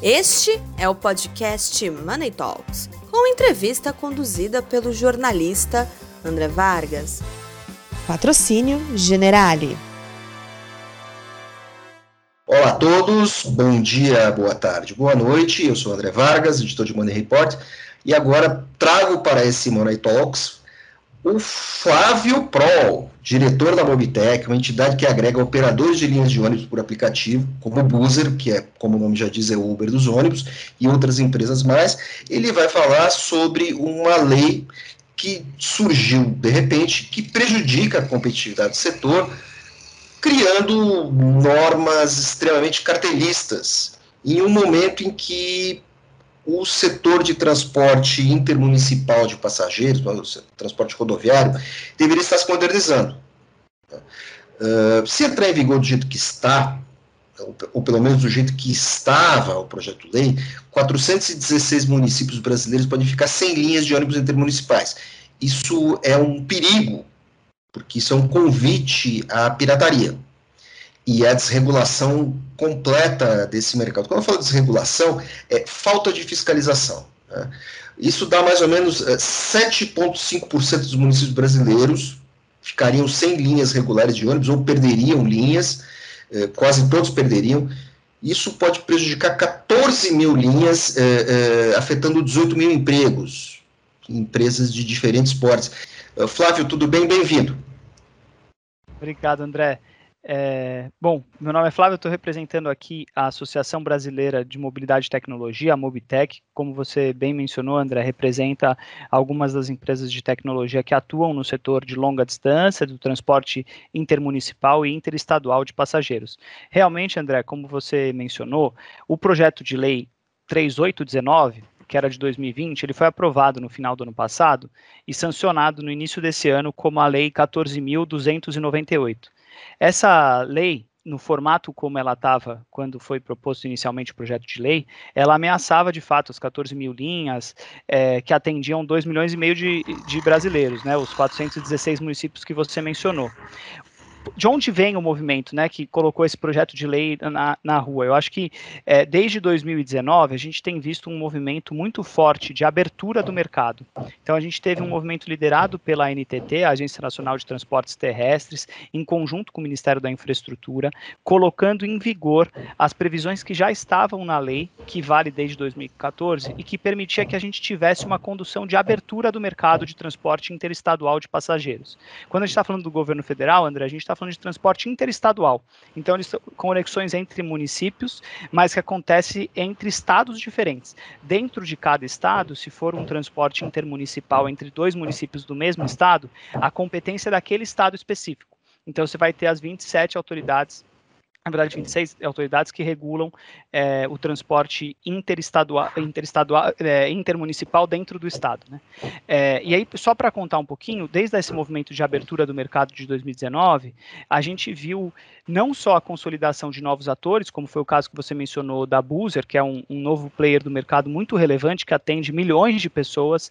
Este é o podcast Money Talks, com entrevista conduzida pelo jornalista André Vargas. Patrocínio Generale. Olá a todos, bom dia, boa tarde, boa noite. Eu sou André Vargas, editor de Money Report, e agora trago para esse Money Talks o Flávio Prol, diretor da Mobitec, uma entidade que agrega operadores de linhas de ônibus por aplicativo, como o Boozer, que é, como o nome já diz, é o Uber dos ônibus, e outras empresas mais. Ele vai falar sobre uma lei que surgiu de repente, que prejudica a competitividade do setor, criando normas extremamente cartelistas, em um momento em que o setor de transporte intermunicipal de passageiros, transporte rodoviário, deveria estar se modernizando. Uh, se entrar em vigor do jeito que está, ou, ou, pelo menos do jeito que estava o projeto lei, 416 municípios brasileiros podem ficar sem linhas de ônibus intermunicipais. Isso é um perigo, porque isso é um convite à pirataria e a desregulação completa desse mercado. Quando eu falo desregulação, é falta de fiscalização. Né? Isso dá mais ou menos 7,5% é, dos municípios brasileiros ficariam sem linhas regulares de ônibus ou perderiam linhas, é, quase todos perderiam. Isso pode prejudicar 14 mil linhas, é, afetando 18 mil empregos em empresas de diferentes portes. Flávio, tudo bem? Bem-vindo. Obrigado, André. É, bom, meu nome é Flávio, estou representando aqui a Associação Brasileira de Mobilidade e Tecnologia, a Mobitec. Como você bem mencionou, André, representa algumas das empresas de tecnologia que atuam no setor de longa distância, do transporte intermunicipal e interestadual de passageiros. Realmente, André, como você mencionou, o projeto de lei 3819 que era de 2020, ele foi aprovado no final do ano passado e sancionado no início desse ano como a Lei 14.298. Essa lei, no formato como ela estava quando foi proposto inicialmente o projeto de lei, ela ameaçava de fato as 14 mil linhas é, que atendiam 2 milhões e meio de, de brasileiros, né, os 416 municípios que você mencionou de onde vem o movimento né, que colocou esse projeto de lei na, na rua? Eu acho que é, desde 2019 a gente tem visto um movimento muito forte de abertura do mercado. Então a gente teve um movimento liderado pela NTT, a Agência Nacional de Transportes Terrestres, em conjunto com o Ministério da Infraestrutura, colocando em vigor as previsões que já estavam na lei, que vale desde 2014, e que permitia que a gente tivesse uma condução de abertura do mercado de transporte interestadual de passageiros. Quando a gente está falando do governo federal, André, a gente está falando de transporte interestadual. Então, eles são conexões entre municípios, mas que acontece entre estados diferentes. Dentro de cada estado, se for um transporte intermunicipal entre dois municípios do mesmo estado, a competência é daquele estado específico. Então, você vai ter as 27 autoridades na verdade, 26 autoridades que regulam é, o transporte interestadual, interestadual é, intermunicipal dentro do Estado. Né? É, e aí, só para contar um pouquinho, desde esse movimento de abertura do mercado de 2019, a gente viu não só a consolidação de novos atores, como foi o caso que você mencionou da Boozer, que é um, um novo player do mercado muito relevante, que atende milhões de pessoas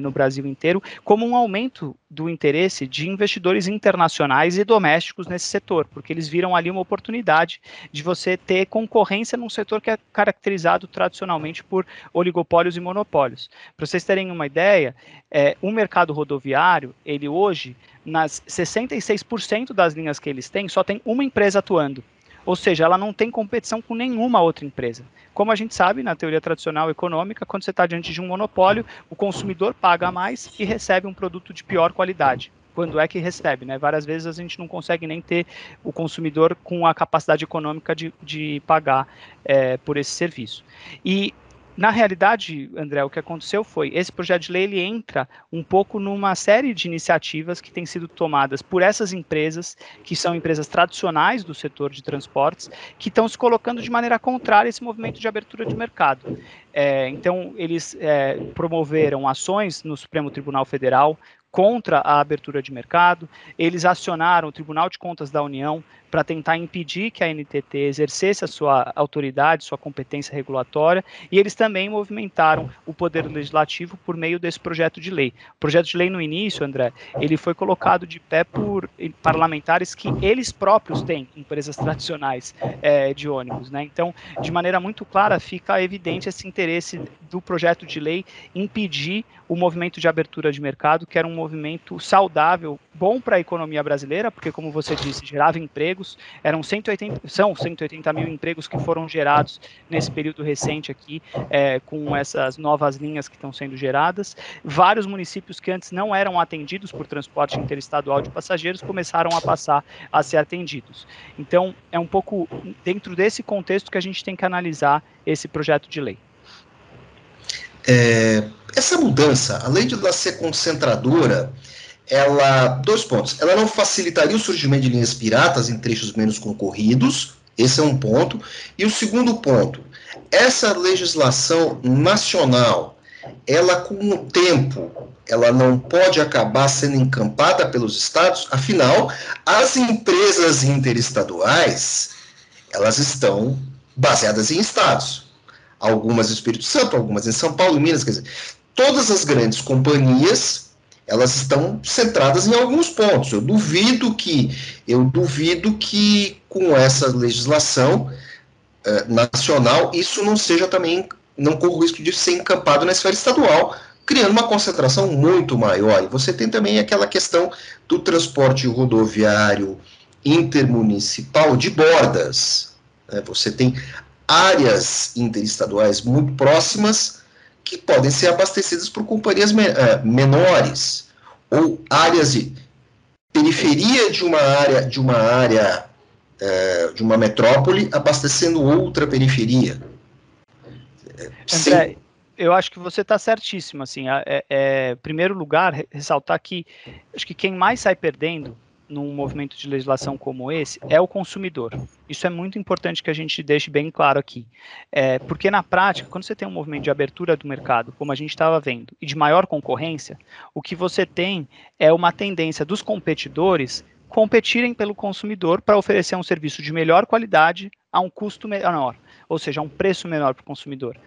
no Brasil inteiro, como um aumento do interesse de investidores internacionais e domésticos nesse setor, porque eles viram ali uma oportunidade de você ter concorrência num setor que é caracterizado tradicionalmente por oligopólios e monopólios. Para vocês terem uma ideia, é, o mercado rodoviário, ele hoje nas 66% das linhas que eles têm, só tem uma empresa atuando. Ou seja, ela não tem competição com nenhuma outra empresa. Como a gente sabe, na teoria tradicional econômica, quando você está diante de um monopólio, o consumidor paga mais e recebe um produto de pior qualidade quando é que recebe, né? Várias vezes a gente não consegue nem ter o consumidor com a capacidade econômica de, de pagar é, por esse serviço. E na realidade, André, o que aconteceu foi, esse projeto de lei ele entra um pouco numa série de iniciativas que têm sido tomadas por essas empresas, que são empresas tradicionais do setor de transportes, que estão se colocando de maneira contrária a esse movimento de abertura de mercado. É, então, eles é, promoveram ações no Supremo Tribunal Federal contra a abertura de mercado, eles acionaram o Tribunal de Contas da União para tentar impedir que a NTT exercesse a sua autoridade, sua competência regulatória, e eles também movimentaram o poder legislativo por meio desse projeto de lei. O projeto de lei no início, André, ele foi colocado de pé por parlamentares que eles próprios têm, empresas tradicionais é, de ônibus, né? Então, de maneira muito clara, fica evidente esse interesse do projeto de lei impedir o movimento de abertura de mercado, que era um movimento saudável, bom para a economia brasileira, porque, como você disse, gerava empregos, eram 180, são 180 mil empregos que foram gerados nesse período recente aqui, é, com essas novas linhas que estão sendo geradas. Vários municípios que antes não eram atendidos por transporte interestadual de passageiros começaram a passar a ser atendidos. Então, é um pouco dentro desse contexto que a gente tem que analisar esse projeto de lei. É, essa mudança, além de ela ser concentradora, ela. Dois pontos. Ela não facilitaria o surgimento de linhas piratas em trechos menos concorridos, esse é um ponto. E o segundo ponto, essa legislação nacional, ela com o tempo, ela não pode acabar sendo encampada pelos estados, afinal, as empresas interestaduais, elas estão baseadas em estados algumas no Espírito Santo, algumas em São Paulo, Minas, quer dizer, todas as grandes companhias, elas estão centradas em alguns pontos. Eu duvido que, eu duvido que com essa legislação eh, nacional isso não seja também, não corra o risco de ser encampado na esfera estadual, criando uma concentração muito maior. E você tem também aquela questão do transporte rodoviário intermunicipal de bordas. Né? Você tem áreas interestaduais muito próximas que podem ser abastecidas por companhias me uh, menores ou áreas de periferia de uma área de uma área uh, de uma metrópole abastecendo outra periferia. André, eu acho que você está certíssimo. Assim, é, é, primeiro lugar, ressaltar que acho que quem mais sai perdendo num movimento de legislação como esse é o consumidor. Isso é muito importante que a gente deixe bem claro aqui. É, porque na prática, quando você tem um movimento de abertura do mercado, como a gente estava vendo, e de maior concorrência, o que você tem é uma tendência dos competidores competirem pelo consumidor para oferecer um serviço de melhor qualidade a um custo menor, ou seja, a um preço menor para o consumidor.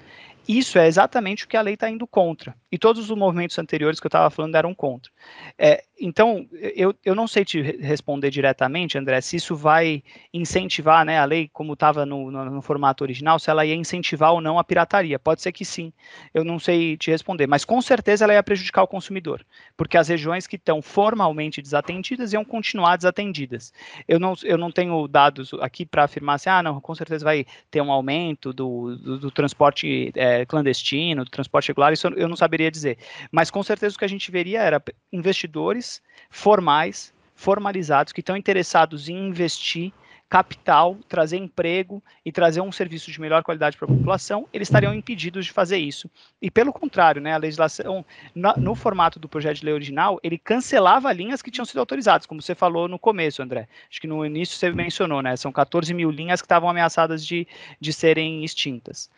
Isso é exatamente o que a lei está indo contra. E todos os movimentos anteriores que eu estava falando eram contra. É, então, eu, eu não sei te responder diretamente, André, se isso vai incentivar né, a lei, como estava no, no, no, formato original, se ela ia incentivar ou não a pirataria. Pode ser que sim, eu não sei te responder, mas com certeza ela ia prejudicar o consumidor, porque as regiões que estão formalmente desatendidas iam continuar desatendidas. Eu não, eu não tenho dados aqui para afirmar assim, ah, não, com certeza vai ter um aumento do, do, do transporte é, clandestino, do transporte regular, isso eu não saberia dizer. Mas com certeza o que a gente veria era investidores formais, formalizados, que estão interessados em investir capital, trazer emprego e trazer um serviço de melhor qualidade para a população, eles estariam impedidos de fazer isso. E pelo contrário, né, a legislação, no, no, formato do projeto de lei original, ele cancelava linhas que tinham sido autorizadas, como você falou no começo, André. Acho que no início você mencionou, né? São 14 mil linhas que estavam ameaçadas de, de serem extintas.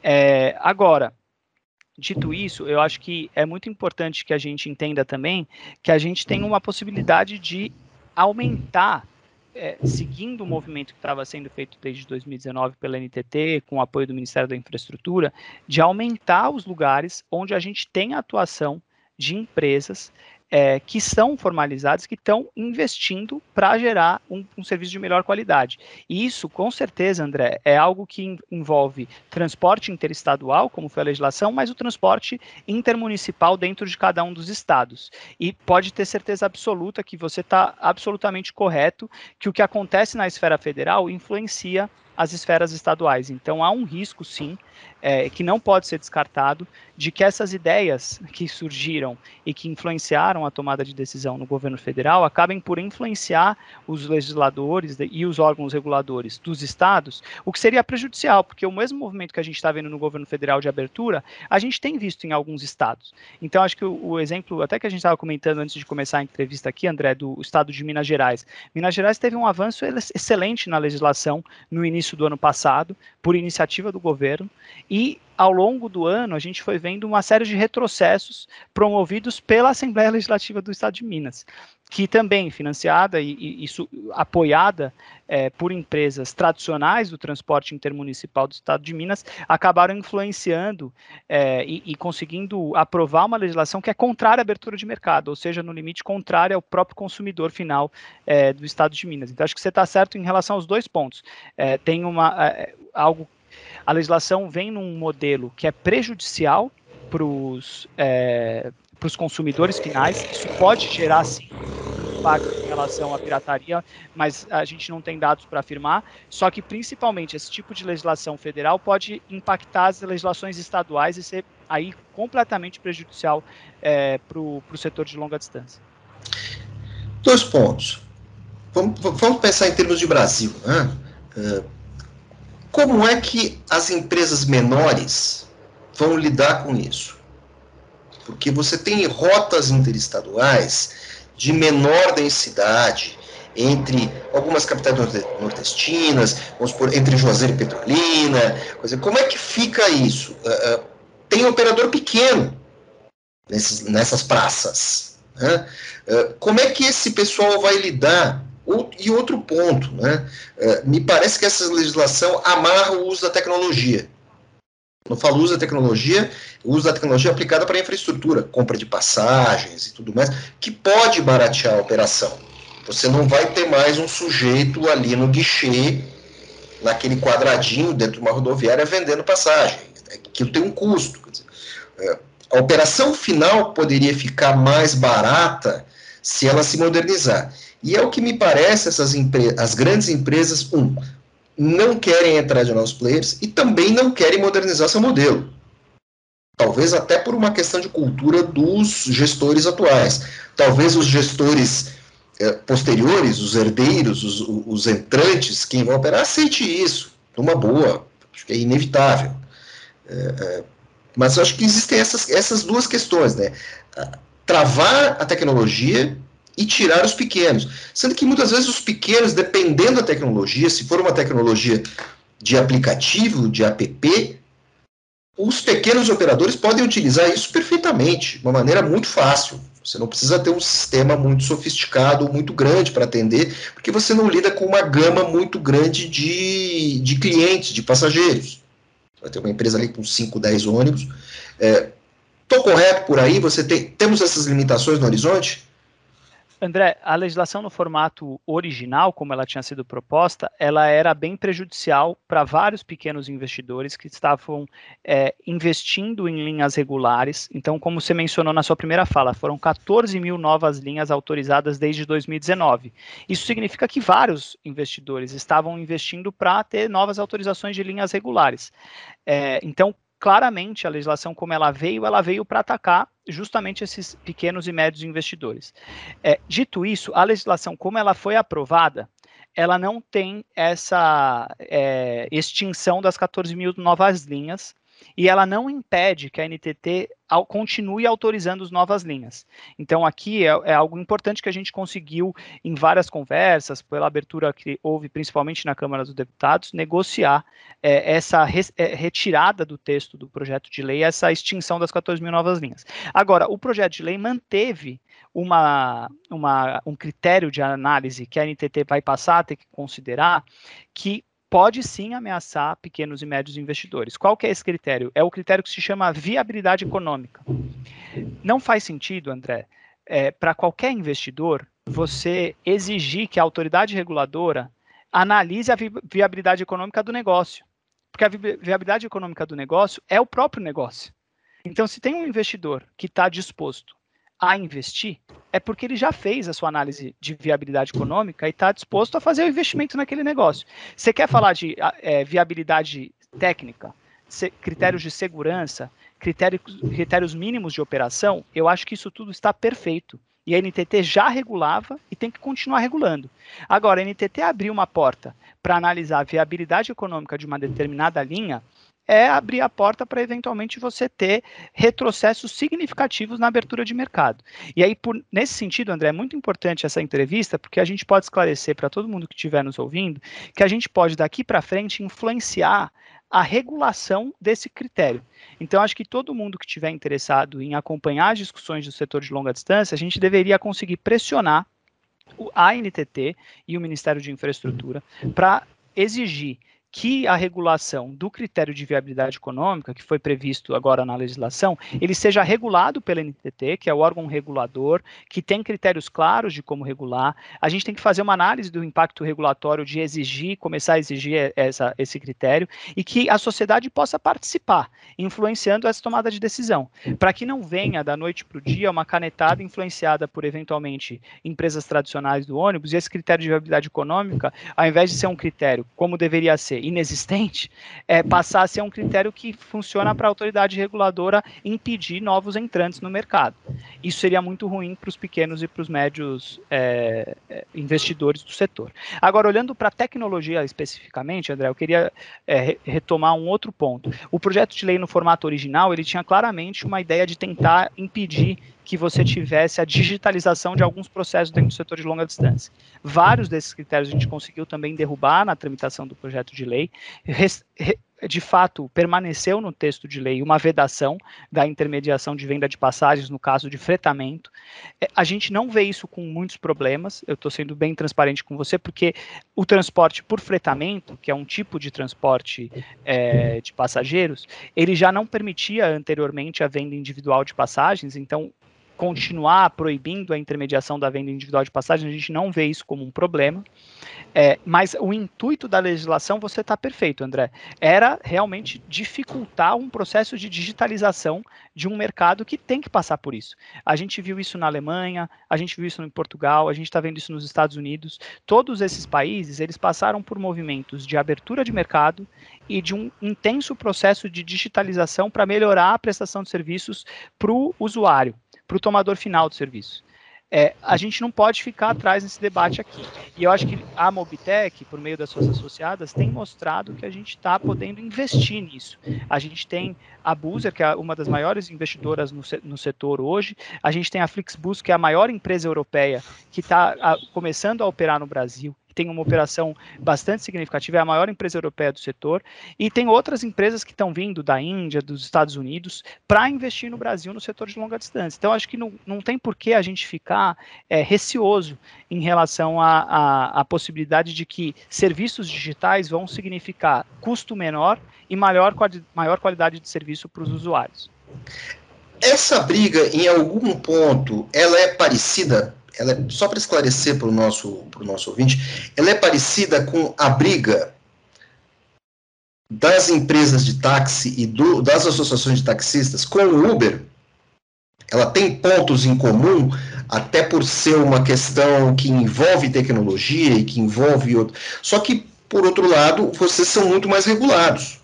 É, agora, dito isso, eu acho que é muito importante que a gente entenda também que a gente tem uma possibilidade de aumentar, é, seguindo o movimento que estava sendo feito desde 2019 pela NTT, com o apoio do Ministério da Infraestrutura, de aumentar os lugares onde a gente tem atuação de empresas é, que são formalizados, que estão investindo para gerar um, um, serviço de melhor qualidade. E isso, com certeza, André, é algo que envolve transporte interestadual, como foi a legislação, mas o transporte intermunicipal dentro de cada um dos estados. E pode ter certeza absoluta que você está absolutamente correto, que o que acontece na esfera federal influencia as esferas estaduais. Então há um risco, sim, é, que não pode ser descartado, de que essas ideias que surgiram e que influenciaram a tomada de decisão no governo federal acabem por influenciar os legisladores e os órgãos reguladores dos estados, o que seria prejudicial, porque o mesmo movimento que a gente está vendo no governo federal de abertura, a gente tem visto em alguns estados. Então, acho que o, o exemplo, até que a gente estava comentando antes de começar a entrevista aqui, André, do estado de Minas Gerais. Minas Gerais teve um avanço excelente na legislação no início do ano passado, por iniciativa do governo, e ao longo do ano a gente foi vendo uma série de retrocessos promovidos pela Assembleia Legislativa do Estado de Minas, que também financiada e, e isso, apoiada é, por empresas tradicionais do transporte intermunicipal do Estado de Minas, acabaram influenciando é, e, e, conseguindo aprovar uma legislação que é contrária à abertura de mercado, ou seja, no limite contrária ao próprio consumidor final é, do Estado de Minas. Então acho que você está certo em relação aos dois pontos. É, tem uma é, algo a legislação vem num modelo que é prejudicial para os é, consumidores finais. Isso pode gerar, sim, impacto em relação à pirataria, mas a gente não tem dados para afirmar. Só que, principalmente, esse tipo de legislação federal pode impactar as legislações estaduais e ser aí completamente prejudicial é, para o setor de longa distância. Dois pontos. Vamos, vamos pensar em termos de Brasil. Né? Uh, como é que as empresas menores vão lidar com isso? Porque você tem rotas interestaduais de menor densidade entre algumas capitais nordestinas, vamos supor, entre Juazeiro e Petrolina. Como é que fica isso? Uh, uh, tem operador pequeno nessas praças. Né? Uh, como é que esse pessoal vai lidar e outro ponto, né? É, me parece que essa legislação amarra o uso da tecnologia. Não falo uso da tecnologia, uso da tecnologia aplicada para infraestrutura, compra de passagens e tudo mais, que pode baratear a operação. Você não vai ter mais um sujeito ali no guichê, naquele quadradinho dentro de uma rodoviária vendendo passagem. Aquilo tem um custo. Dizer, é, a operação final poderia ficar mais barata se ela se modernizar. E é o que me parece, essas as grandes empresas, um, não querem entrar de novos players e também não querem modernizar seu modelo. Talvez até por uma questão de cultura dos gestores atuais. Talvez os gestores eh, posteriores, os herdeiros, os, os, entrantes, quem vão operar, aceite isso, numa boa. Acho que é inevitável. É, é, mas acho que existem essas, essas duas questões, né? Travar a tecnologia e tirar os pequenos. Sendo que muitas vezes os pequenos, dependendo da tecnologia, se for uma tecnologia de aplicativo, de app, os pequenos operadores podem utilizar isso perfeitamente, de uma maneira muito fácil. Você não precisa ter um sistema muito sofisticado, muito grande para atender, porque você não lida com uma gama muito grande de, de clientes, de passageiros. Vai ter uma empresa ali com 5, 10 ônibus. Estou é, correto por aí? Você tem, temos essas limitações no horizonte? André, a legislação no formato original, como ela tinha sido proposta, ela era bem prejudicial para vários pequenos investidores que estavam é, investindo em linhas regulares. Então, como você mencionou na sua primeira fala, foram 14 mil novas linhas autorizadas desde 2019. Isso significa que vários investidores estavam investindo para ter novas autorizações de linhas regulares. É, então, claramente a legislação como ela veio, ela veio para atacar justamente esses pequenos e médios investidores. É, dito isso, a legislação como ela foi aprovada, ela não tem essa é, extinção das 14 mil novas linhas, e ela não impede que a NTT continue autorizando as novas linhas. Então, aqui é, é, algo importante que a gente conseguiu, em várias conversas, pela abertura que houve principalmente na Câmara dos Deputados, negociar é, essa res, é, retirada do texto do projeto de lei, essa extinção das 14 mil novas linhas. Agora, o projeto de lei manteve uma, uma, um critério de análise que a NTT vai passar a ter que considerar, que pode sim ameaçar pequenos e médios investidores. Qual que é esse critério? É o critério que se chama viabilidade econômica. Não faz sentido, André, é, para qualquer investidor, você exigir que a autoridade reguladora analise a vi viabilidade econômica do negócio. Porque a vi viabilidade econômica do negócio é o próprio negócio. Então, se tem um investidor que está disposto a investir, é porque ele já fez a sua análise de viabilidade econômica e está disposto a fazer o investimento naquele negócio. Você quer falar de é, viabilidade técnica, critérios de segurança, critérios, critérios mínimos de operação? Eu acho que isso tudo está perfeito. E a NTT já regulava e tem que continuar regulando. Agora, a NTT abriu uma porta para analisar a viabilidade econômica de uma determinada linha é abrir a porta para eventualmente você ter retrocessos significativos na abertura de mercado. E aí, por, nesse sentido, André, é muito importante essa entrevista, porque a gente pode esclarecer para todo mundo que estiver nos ouvindo que a gente pode, daqui para frente, influenciar a regulação desse critério. Então, acho que todo mundo que estiver interessado em acompanhar as discussões do setor de longa distância, a gente deveria conseguir pressionar a NTT e o Ministério de Infraestrutura para exigir que a regulação do critério de viabilidade econômica, que foi previsto agora na legislação, ele seja regulado pela NTT, que é o órgão regulador, que tem critérios claros de como regular. A gente tem que fazer uma análise do impacto regulatório de exigir, começar a exigir essa, esse critério, e que a sociedade possa participar, influenciando essa tomada de decisão, para que não venha da noite para o dia uma canetada influenciada por, eventualmente, empresas tradicionais do ônibus, e esse critério de viabilidade econômica, ao invés de ser um critério, como deveria ser, inexistente, é, passar a ser um critério que funciona para a autoridade reguladora impedir novos entrantes no mercado. Isso seria muito ruim para os pequenos e para os médios é, é, investidores do setor. Agora, olhando para a tecnologia especificamente, André, eu queria é, retomar um outro ponto. O projeto de lei no formato original, ele tinha claramente uma ideia de tentar impedir que você tivesse a digitalização de alguns processos dentro do setor de longa distância. Vários desses critérios a gente conseguiu também derrubar na tramitação do projeto de lei. De fato, permaneceu no texto de lei uma vedação da intermediação de venda de passagens no caso de fretamento. É, a gente não vê isso com muitos problemas, eu estou sendo bem transparente com você, porque o transporte por fretamento, que é um tipo de transporte é, de passageiros, ele já não permitia anteriormente a venda individual de passagens, então continuar proibindo a intermediação da venda individual de passagem, a gente não vê isso como um problema. É, mas o intuito da legislação, você está perfeito, André, era realmente dificultar um processo de digitalização de um mercado que tem que passar por isso. A gente viu isso na Alemanha, a gente viu isso em Portugal, a gente está vendo isso nos Estados Unidos. Todos esses países, eles passaram por movimentos de abertura de mercado e de um intenso processo de digitalização para melhorar a prestação de serviços para o usuário para o tomador final do serviço. É, a gente não pode ficar atrás nesse debate aqui. E eu acho que a Mobitech, por meio das suas associadas, tem mostrado que a gente está podendo investir nisso. A gente tem a Buser, que é uma das maiores investidoras no, no setor hoje, a gente tem a Flixbus, que é a maior empresa europeia que está começando a operar no Brasil tem uma operação bastante significativa, é a maior empresa europeia do setor, e tem outras empresas que estão vindo da Índia, dos Estados Unidos, para investir no Brasil no setor de longa distância. Então, acho que não, não tem por que a gente ficar é, receoso em relação à possibilidade de que serviços digitais vão significar custo menor e maior, maior qualidade de serviço para os usuários. Essa briga, em algum ponto, ela é parecida ela é, só para esclarecer para o nosso, nosso ouvinte, ela é parecida com a briga das empresas de táxi e do, das associações de taxistas com o Uber. Ela tem pontos em comum, até por ser uma questão que envolve tecnologia e que envolve outro. Só que, por outro lado, vocês são muito mais regulados.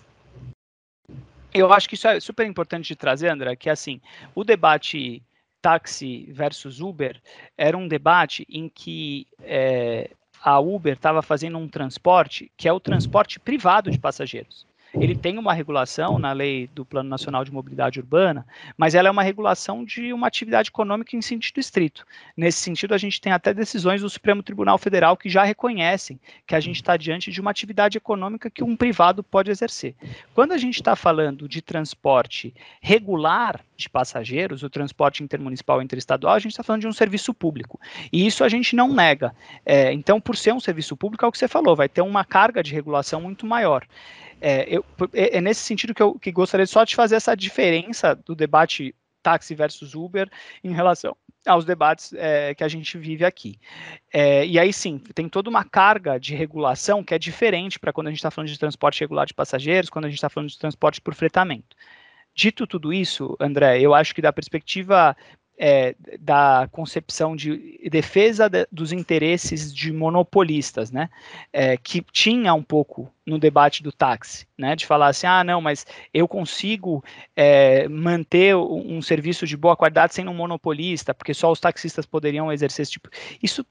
Eu acho que isso é super importante de trazer, André, que assim, o debate táxi versus Uber era um debate em que é, a Uber estava fazendo um transporte que é o transporte privado de passageiros ele tem uma regulação na lei do Plano Nacional de Mobilidade Urbana, mas ela é uma regulação de uma atividade econômica em sentido estrito. Nesse sentido, a gente tem até decisões do Supremo Tribunal Federal que já reconhecem que a gente está diante de uma atividade econômica que um privado pode exercer. Quando a gente está falando de transporte regular de passageiros, o transporte intermunicipal e interestadual, a gente está falando de um serviço público. E isso a gente não nega. É, então, por ser um serviço público, é o que você falou, vai ter uma carga de regulação muito maior. É, eu, é, é, nesse sentido que eu que gostaria só de fazer essa diferença do debate táxi versus Uber em relação aos debates é, que a gente vive aqui. É, e aí sim, tem toda uma carga de regulação que é diferente para quando a gente está falando de transporte regular de passageiros, quando a gente está falando de transporte por fretamento. Dito tudo isso, André, eu acho que da perspectiva é, da concepção de defesa de, dos interesses de monopolistas, né, é, que tinha um pouco no debate do táxi, né, de falar assim, ah, não, mas eu consigo é, manter um, um serviço de boa qualidade sem um monopolista, porque só os taxistas poderiam exercer esse tipo. Isso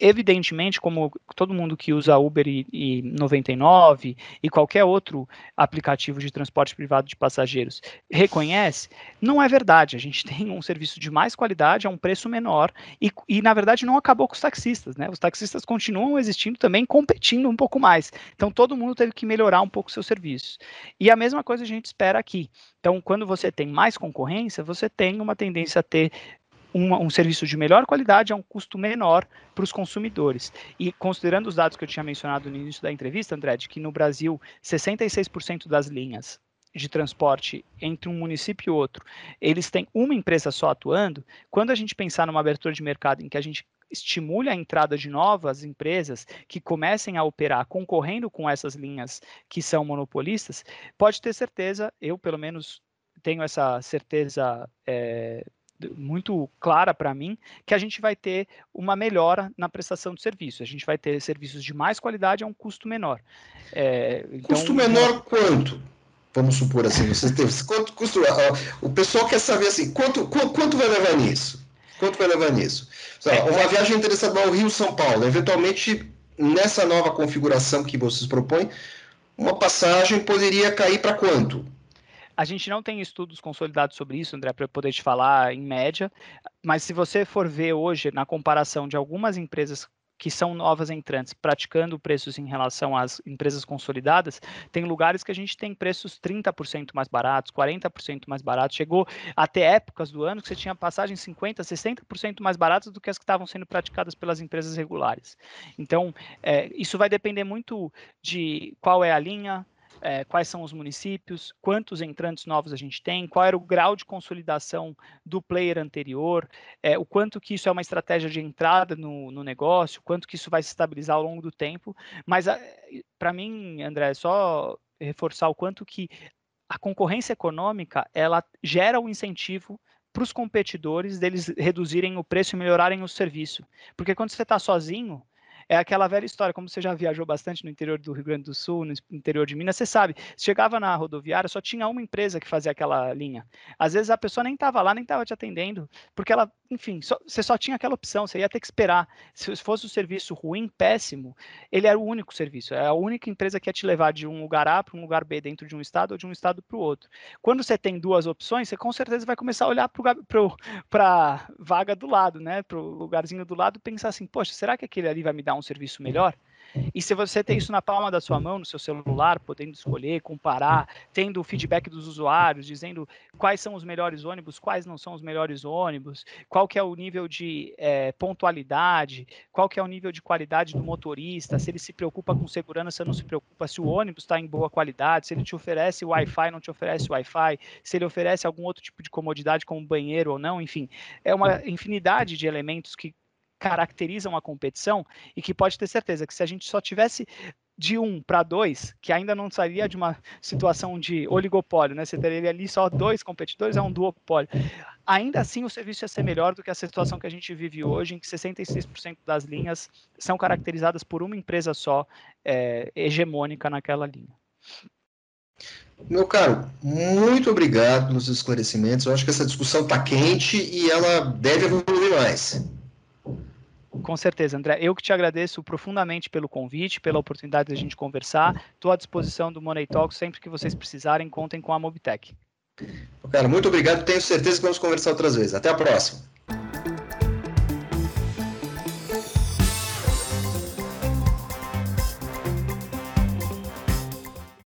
evidentemente, como todo mundo que usa Uber e, e 99 e qualquer outro aplicativo de transporte privado de passageiros reconhece, não é verdade. A gente tem um serviço de mais qualidade a um preço menor e, e na verdade, não acabou com os taxistas, né? Os taxistas continuam existindo também, competindo um pouco mais. Então, todo mundo teve que melhorar um pouco seus serviços. E a mesma coisa a gente espera aqui. Então, quando você tem mais concorrência, você tem uma tendência a ter um, um, serviço de melhor qualidade a um custo menor para os consumidores. E considerando os dados que eu tinha mencionado no início da entrevista, André, de que no Brasil 66% das linhas de transporte entre um município e outro, eles têm uma empresa só atuando, quando a gente pensar numa abertura de mercado em que a gente estimule a entrada de novas empresas que comecem a operar concorrendo com essas linhas que são monopolistas, pode ter certeza, eu pelo menos tenho essa certeza é, muito clara para mim que a gente vai ter uma melhora na prestação de serviço. A gente vai ter serviços de mais qualidade a um custo menor. É, então, custo menor quanto? Vamos supor assim, você teve, quanto custo? O pessoal quer saber assim, quanto, quanto vai levar nisso? Quanto vai levar nisso? É. Uma viagem interessada ao Rio São Paulo, eventualmente nessa nova configuração que vocês propõem, uma passagem poderia cair para quanto? A gente não tem estudos consolidados sobre isso, André, para eu poder te falar em média, mas se você for ver hoje, na comparação de algumas empresas que são novas entrantes praticando preços em relação às empresas consolidadas, tem lugares que a gente tem preços 30% mais baratos, 40% mais baratos. Chegou até épocas do ano que você tinha passagens 50%, 60% mais baratas do que as que estavam sendo praticadas pelas empresas regulares. Então, é, isso vai depender muito de qual é a linha, é, quais são os municípios, quantos entrantes novos a gente tem, qual era o grau de consolidação do player anterior, é, o quanto que isso é uma estratégia de entrada no, no negócio, quanto que isso vai se estabilizar ao longo do tempo. Mas, para mim, André, é só reforçar o quanto que a concorrência econômica ela gera um incentivo para os competidores deles reduzirem o preço e melhorarem o serviço. Porque quando você está sozinho, é aquela velha história, como você já viajou bastante no interior do Rio Grande do Sul, no interior de Minas, você sabe, chegava na rodoviária, só tinha uma empresa que fazia aquela linha. Às vezes a pessoa nem estava lá, nem estava te atendendo, porque ela, enfim, só, você só tinha aquela opção, você ia ter que esperar. Se fosse um serviço ruim, péssimo, ele era o único serviço, é a única empresa que ia te levar de um lugar A para um lugar B dentro de um estado ou de um estado para o outro. Quando você tem duas opções, você com certeza vai começar a olhar para a vaga do lado, né, para o lugarzinho do lado pensar assim, poxa, será que aquele ali vai me dar um um serviço melhor. E se você tem isso na palma da sua mão, no seu celular, podendo escolher, comparar, tendo o feedback dos usuários, dizendo quais são os melhores ônibus, quais não são os melhores ônibus, qual que é o nível de é, pontualidade, qual que é o nível de qualidade do motorista, se ele se preocupa com segurança, não se preocupa, se o ônibus está em boa qualidade, se ele te oferece Wi-Fi, não te oferece Wi-Fi, se ele oferece algum outro tipo de comodidade como banheiro ou não, enfim, é uma infinidade de elementos que caracterizam a competição e que pode ter certeza que se a gente só tivesse de um para dois, que ainda não sairia de uma situação de oligopólio, né? Você teria ali só dois competidores, é um duopólio. Ainda assim, o serviço ia ser melhor do que a situação que a gente vive hoje, em que 66% das linhas são caracterizadas por uma empresa só, é, hegemônica naquela linha. Meu caro, muito obrigado pelos esclarecimentos. Eu acho que essa discussão está quente e ela deve evoluir mais. Com certeza, André. Eu que te agradeço profundamente pelo convite, pela oportunidade de a gente conversar. Estou à disposição do Money Talk sempre que vocês precisarem. Contem com a Mobitech. Cara, muito obrigado. Tenho certeza que vamos conversar outras vezes. Até a próxima.